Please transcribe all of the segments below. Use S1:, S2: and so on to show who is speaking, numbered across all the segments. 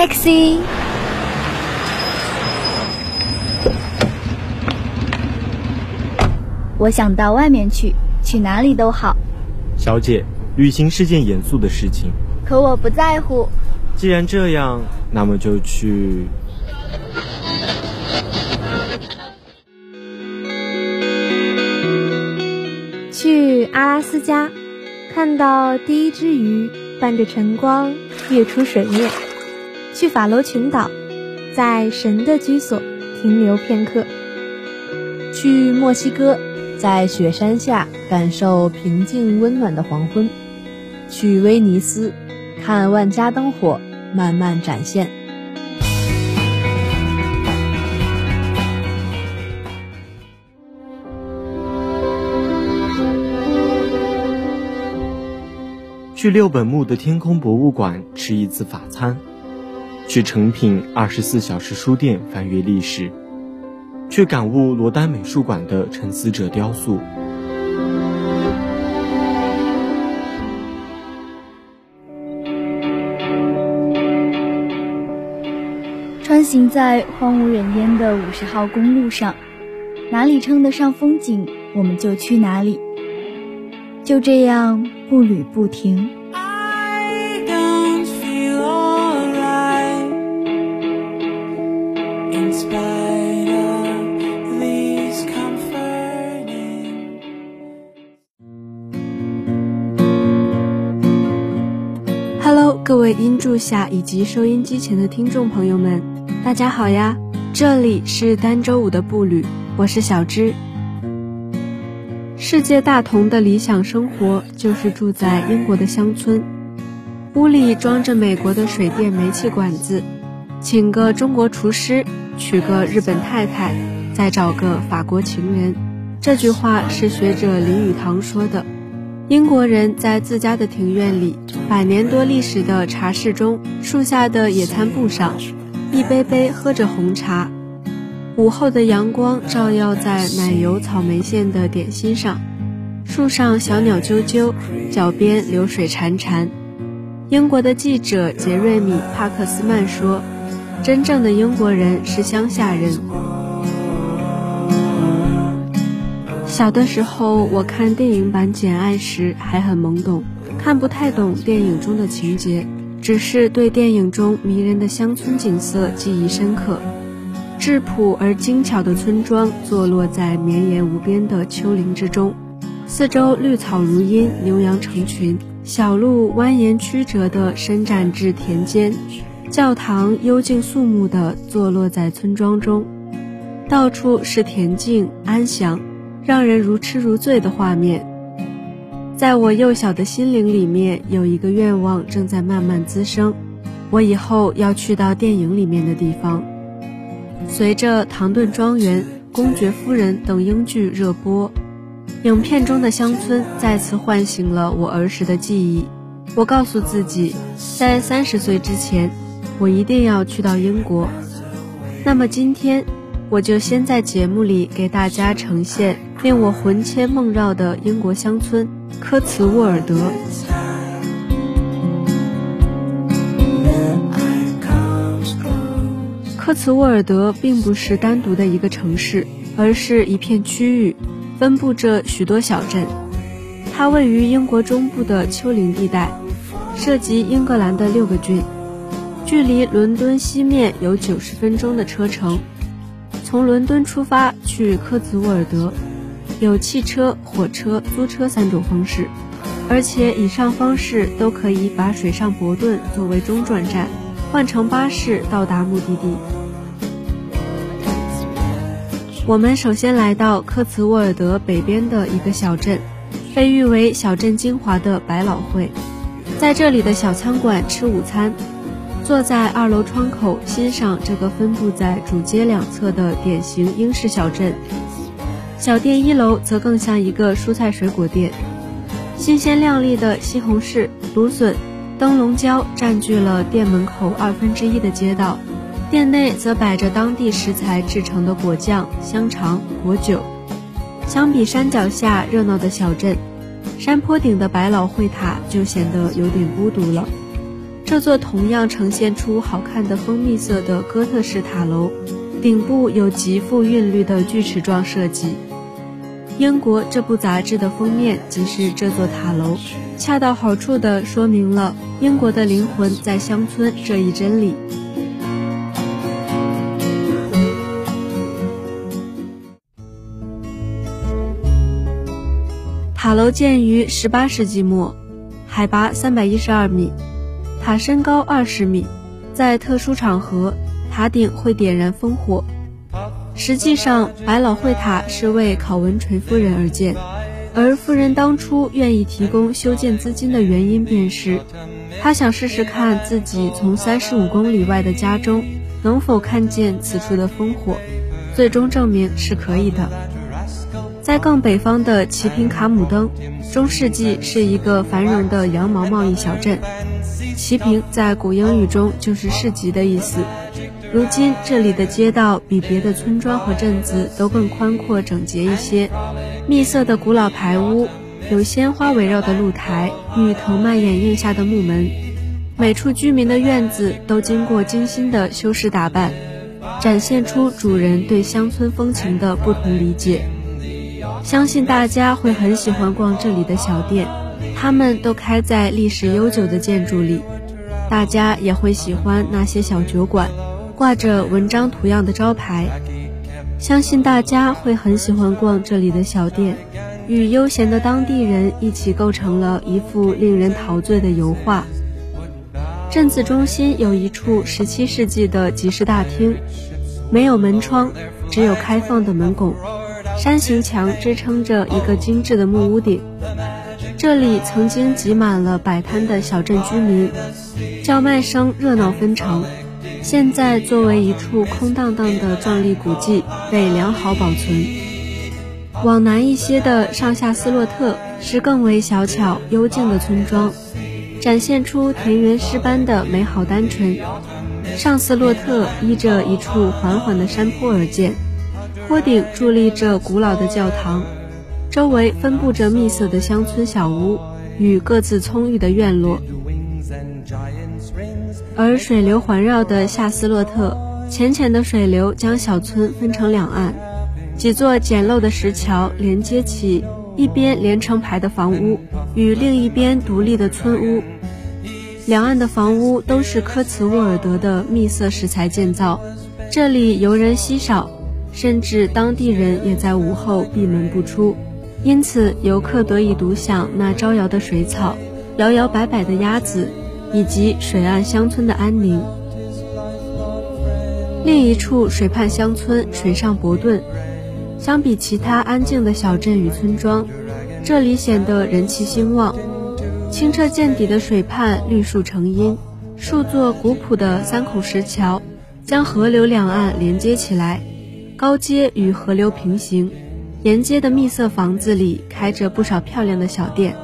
S1: Taxi，我想到外面去，去哪里都好。
S2: 小姐，旅行是件严肃的事情。
S1: 可我不在乎。
S2: 既然这样，那么就去。
S3: 去阿拉斯加，看到第一只鱼伴着晨光跃出水面；去法罗群岛，在神的居所停留片刻；
S4: 去墨西哥，在雪山下感受平静温暖的黄昏；去威尼斯，看万家灯火慢慢展现。
S2: 去六本木的天空博物馆吃一次法餐，去诚品二十四小时书店翻阅历史，去感悟罗丹美术馆的沉思者雕塑。
S1: 穿行在荒无人烟的五十号公路上，哪里称得上风景，我们就去哪里。就这样步履不停。
S3: 柱下以及收音机前的听众朋友们，大家好呀！这里是单周五的步履，我是小芝。世界大同的理想生活就是住在英国的乡村，屋里装着美国的水电煤气管子，请个中国厨师，娶个日本太太，再找个法国情人。这句话是学者林语堂说的。英国人在自家的庭院里，百年多历史的茶室中，树下的野餐布上，一杯杯喝着红茶。午后的阳光照耀在奶油草莓馅的点心上，树上小鸟啾啾，脚边流水潺潺。英国的记者杰瑞米·帕克斯曼说：“真正的英国人是乡下人。”小的时候，我看电影版《简爱》时还很懵懂，看不太懂电影中的情节，只是对电影中迷人的乡村景色记忆深刻。质朴而精巧的村庄坐落在绵延无边的丘陵之中，四周绿草如茵，牛羊成群，小路蜿蜒曲折地伸展至田间，教堂幽静肃穆地坐落在村庄中，到处是恬静安详，让人如痴如醉的画面。在我幼小的心灵里面，有一个愿望正在慢慢滋生，我以后要去到电影里面的地方。随着《唐顿庄园》《公爵夫人》等英剧热播，影片中的乡村再次唤醒了我儿时的记忆。我告诉自己，在三十岁之前，我一定要去到英国。那么今天，我就先在节目里给大家呈现令我魂牵梦绕的英国乡村——科茨沃尔德。科茨沃尔德并不是单独的一个城市，而是一片区域，分布着许多小镇。它位于英国中部的丘陵地带，涉及英格兰的六个郡，距离伦敦西面有九十分钟的车程。从伦敦出发去科茨沃尔德，有汽车、火车、租车三种方式，而且以上方式都可以把水上伯顿作为中转站，换乘巴士到达目的地。我们首先来到科茨沃尔德北边的一个小镇，被誉为小镇精华的百老汇，在这里的小餐馆吃午餐，坐在二楼窗口欣赏这个分布在主街两侧的典型英式小镇。小店一楼则更像一个蔬菜水果店，新鲜亮丽的西红柿、芦笋、灯笼椒占据了店门口二分之一的街道。店内则摆着当地食材制成的果酱、香肠、果酒。相比山脚下热闹的小镇，山坡顶的百老汇塔就显得有点孤独了。这座同样呈现出好看的蜂蜜色的哥特式塔楼，顶部有极富韵律的锯齿状设计。英国这部杂志的封面即是这座塔楼，恰到好处地说明了英国的灵魂在乡村这一真理。塔楼建于18世纪末，海拔312米，塔身高20米，在特殊场合，塔顶会点燃烽火。实际上，百老汇塔是为考文垂夫人而建，而夫人当初愿意提供修建资金的原因便是，她想试试看自己从三十五公里外的家中能否看见此处的烽火，最终证明是可以的。在更北方的齐平卡姆登，中世纪是一个繁荣的羊毛贸易小镇。齐平在古英语中就是市集的意思。如今这里的街道比别的村庄和镇子都更宽阔整洁一些，密色的古老排屋，有鲜花围绕的露台与藤蔓掩映下的木门，每处居民的院子都经过精心的修饰打扮，展现出主人对乡村风情的不同理解。相信大家会很喜欢逛这里的小店，它们都开在历史悠久的建筑里，大家也会喜欢那些小酒馆。挂着文章图样的招牌，相信大家会很喜欢逛这里的小店，与悠闲的当地人一起构成了一幅令人陶醉的油画。镇子中心有一处17世纪的集市大厅，没有门窗，只有开放的门拱，山形墙支撑着一个精致的木屋顶。这里曾经挤满了摆摊的小镇居民，叫卖声热闹纷呈。现在作为一处空荡荡的壮丽古迹被良好保存。往南一些的上下斯洛特是更为小巧幽静的村庄，展现出田园诗般的美好单纯。上斯洛特依着一处缓缓的山坡而建，坡顶伫立着古老的教堂，周围分布着密色的乡村小屋与各自葱郁的院落。而水流环绕的夏斯洛特，浅浅的水流将小村分成两岸，几座简陋的石桥连接起一边连成排的房屋与另一边独立的村屋。两岸的房屋都是科茨沃尔德的蜜色石材建造，这里游人稀少，甚至当地人也在午后闭门不出，因此游客得以独享那招摇的水草，摇摇摆摆的鸭子。以及水岸乡村的安宁。另一处水畔乡村水上伯顿，相比其他安静的小镇与村庄，这里显得人气兴旺。清澈见底的水畔，绿树成荫，数座古朴的三孔石桥将河流两岸连接起来，高街与河流平行。沿街的密色房子里开着不少漂亮的小店、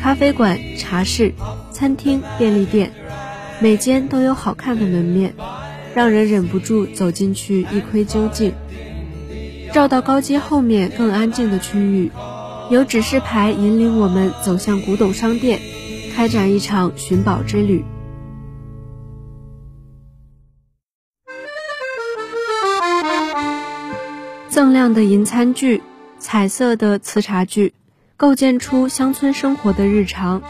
S3: 咖啡馆、茶室。餐厅、便利店，每间都有好看的门面，让人忍不住走进去一窥究竟。绕到高街后面更安静的区域，有指示牌引领我们走向古董商店，开展一场寻宝之旅。锃亮的银餐具，彩色的瓷茶具，构建出乡村生活的日常。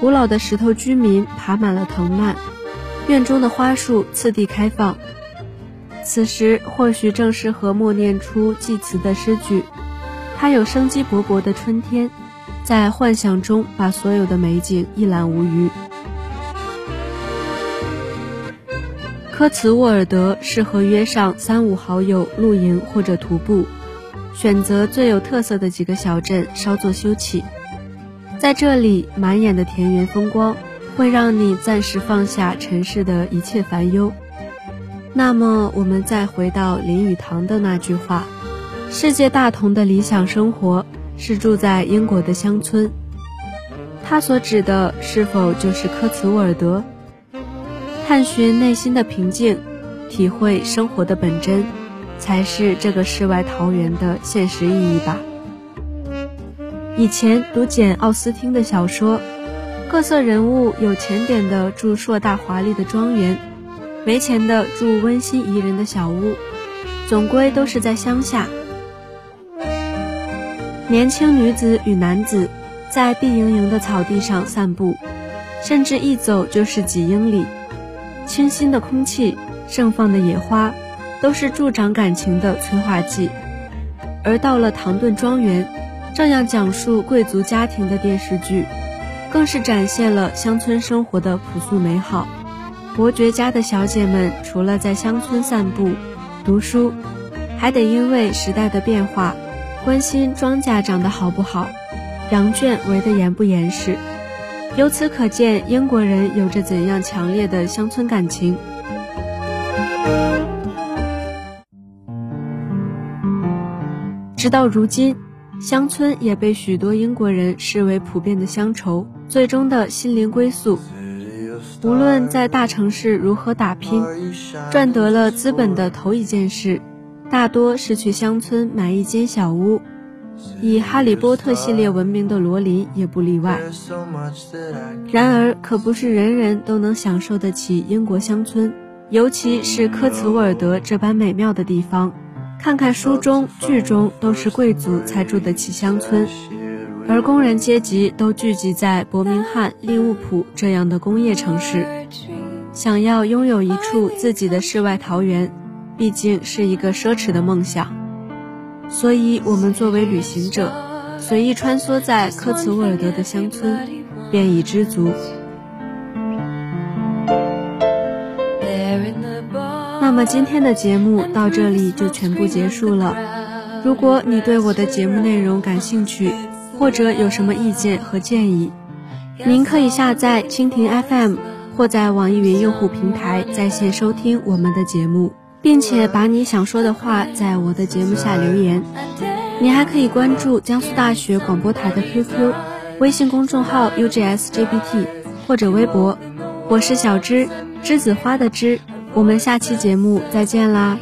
S3: 古老的石头居民爬满了藤蔓，院中的花树次第开放。此时或许正适合默念出祭词的诗句。它有生机勃勃的春天，在幻想中把所有的美景一览无余。科茨沃尔德适合约上三五好友露营或者徒步，选择最有特色的几个小镇稍作休憩。在这里，满眼的田园风光会让你暂时放下尘世的一切烦忧。那么，我们再回到林语堂的那句话：“世界大同的理想生活是住在英国的乡村。”他所指的是否就是科茨沃尔德？探寻内心的平静，体会生活的本真，才是这个世外桃源的现实意义吧。以前读简·奥斯汀的小说，各色人物有钱点的住硕大华丽的庄园，没钱的住温馨宜人的小屋，总归都是在乡下。年轻女子与男子在碧莹莹的草地上散步，甚至一走就是几英里。清新的空气，盛放的野花，都是助长感情的催化剂。而到了唐顿庄园，这样讲述贵族家庭的电视剧，更是展现了乡村生活的朴素美好。伯爵家的小姐们，除了在乡村散步、读书，还得因为时代的变化。关心庄稼长得好不好，羊圈围得严不严实。由此可见，英国人有着怎样强烈的乡村感情。直到如今，乡村也被许多英国人视为普遍的乡愁，最终的心灵归宿。无论在大城市如何打拼，赚得了资本的头一件事。大多是去乡村买一间小屋，以《哈利波特》系列闻名的罗琳也不例外。然而，可不是人人都能享受得起英国乡村，尤其是科茨沃尔德这般美妙的地方。看看书中、剧中，都是贵族才住得起乡村，而工人阶级都聚集在伯明翰、利物浦这样的工业城市，想要拥有一处自己的世外桃源。毕竟是一个奢侈的梦想，所以我们作为旅行者，随意穿梭在科茨沃尔德的乡村，便已知足。么今天的节目到这里就全部结束了。如果你对我的节目内容感兴趣，或者有什么意见和建议，您可以下载蜻蜓 FM 或在网易云用户平台在线收听我们的节目。并且把你想说的话在我的节目下留言。你还可以关注江苏大学广播台的 QQ、微信公众号 UGSGBT 或者微博。我是小栀，栀子花的栀。我们下期节目再见啦。